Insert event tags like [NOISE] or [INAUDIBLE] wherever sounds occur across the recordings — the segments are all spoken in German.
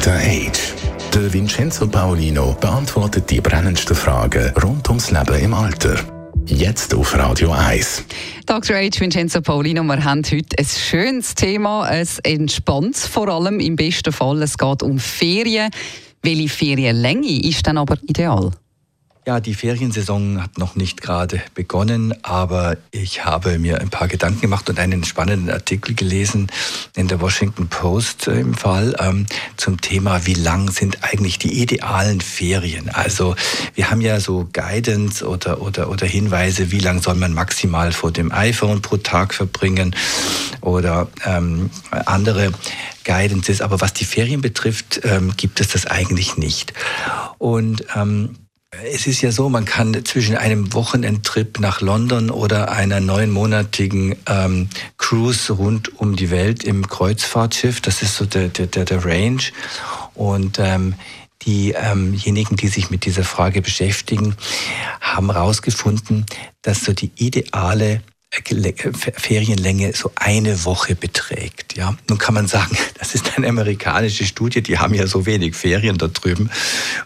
Dr. Age. Der Vincenzo Paolino beantwortet die brennendsten Fragen rund ums Leben im Alter. Jetzt auf Radio 1. Dr. H. Vincenzo Paulino, wir haben heute ein schönes Thema, ein entspanntes vor allem im besten Fall. Es geht um Ferien. Welche Ferienlänge ist dann aber ideal? Ja, die Feriensaison hat noch nicht gerade begonnen, aber ich habe mir ein paar Gedanken gemacht und einen spannenden Artikel gelesen in der Washington Post äh, im Fall ähm, zum Thema, wie lang sind eigentlich die idealen Ferien? Also wir haben ja so Guidance oder, oder, oder Hinweise, wie lang soll man maximal vor dem iPhone pro Tag verbringen oder ähm, andere Guidances. Aber was die Ferien betrifft, ähm, gibt es das eigentlich nicht. Und ähm, es ist ja so, man kann zwischen einem Wochenendtrip nach London oder einer neunmonatigen ähm, Cruise rund um die Welt im Kreuzfahrtschiff, das ist so der, der, der, Range. Und ähm, diejenigen, die sich mit dieser Frage beschäftigen, haben herausgefunden, dass so die ideale Ferienlänge so eine Woche beträgt. Ja, nun kann man sagen, [LAUGHS] das ist eine amerikanische Studie, die haben ja so wenig Ferien dort drüben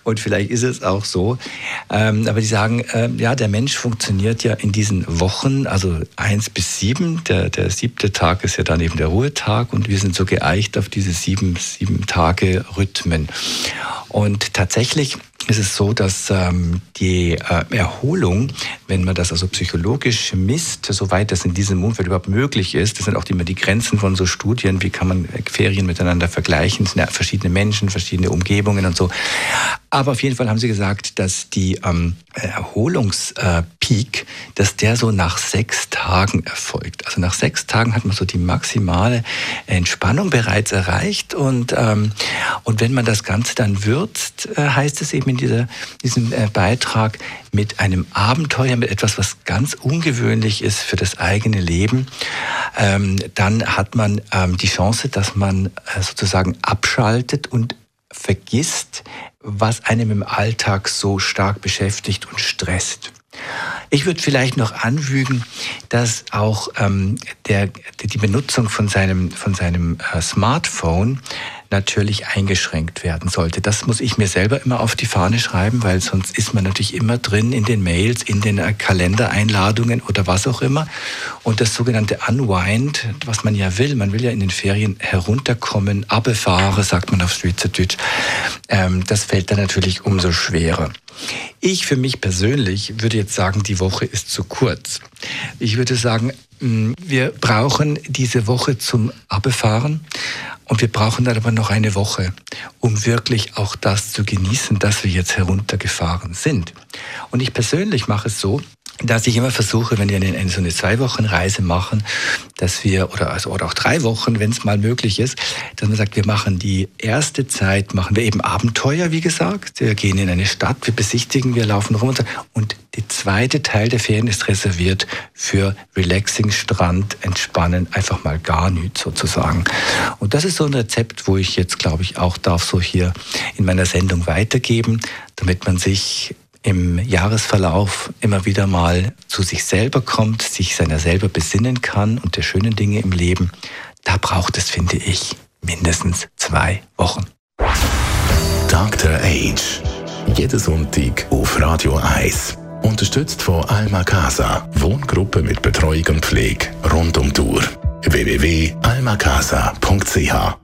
und vielleicht ist es auch so. Ähm, aber die sagen, äh, ja, der Mensch funktioniert ja in diesen Wochen, also eins bis sieben. Der, der siebte Tag ist ja dann eben der Ruhetag und wir sind so geeicht auf diese sieben, sieben Tage Rhythmen. Und tatsächlich ist es so, dass ähm, die äh, Erholung, wenn man das also psychologisch misst, soweit das in diesem Umfeld überhaupt möglich ist, das sind auch immer die Grenzen von so Studien, wie kann man Ferien miteinander vergleichen, sind ja verschiedene Menschen, verschiedene Umgebungen und so. Aber auf jeden Fall haben sie gesagt, dass die ähm, Erholungspeak, dass der so nach sechs Tagen erfolgt. Also nach sechs Tagen hat man so die maximale Entspannung bereits erreicht und, ähm, und wenn man das Ganze dann würzt, äh, heißt es eben in dieser, diesem äh, Beitrag mit einem Abenteuer, mit etwas, was ganz ungewöhnlich ist für das eigene Leben, ähm, dann hat man ähm, die Chance, dass man äh, sozusagen abschaltet und vergisst, was einem im Alltag so stark beschäftigt und stresst. Ich würde vielleicht noch anfügen, dass auch ähm, der, die Benutzung von seinem, von seinem äh, Smartphone natürlich eingeschränkt werden sollte. Das muss ich mir selber immer auf die Fahne schreiben, weil sonst ist man natürlich immer drin in den Mails, in den äh, Kalendereinladungen oder was auch immer. Und das sogenannte Unwind, was man ja will, man will ja in den Ferien herunterkommen, abbefahren, sagt man auf Schweizerdeutsch, ähm, das fällt dann natürlich umso schwerer. Ich für mich persönlich würde jetzt sagen, die Woche ist zu kurz. Ich würde sagen, mm, wir brauchen diese Woche zum Abbefahren. Und wir brauchen dann aber noch eine Woche, um wirklich auch das zu genießen, dass wir jetzt heruntergefahren sind. Und ich persönlich mache es so, dass ich immer versuche, wenn wir eine, eine, so eine zwei Wochen Reise machen, dass wir oder also oder auch drei Wochen, wenn es mal möglich ist, dass man sagt, wir machen die erste Zeit machen wir eben Abenteuer, wie gesagt, wir gehen in eine Stadt, wir besichtigen, wir laufen rum und der zweite Teil der Ferien ist reserviert für Relaxing, Strand, Entspannen, einfach mal gar nichts sozusagen. Und das ist so ein Rezept, wo ich jetzt, glaube ich, auch darf so hier in meiner Sendung weitergeben, damit man sich im Jahresverlauf immer wieder mal zu sich selber kommt, sich seiner selber besinnen kann und der schönen Dinge im Leben, da braucht es, finde ich, mindestens zwei Wochen. Dr. Age. Jeden Sonntag auf Radio 1. Unterstützt von Alma Casa. Wohngruppe mit Betreuung und Pflege rund um Tour. www.almacasa.ch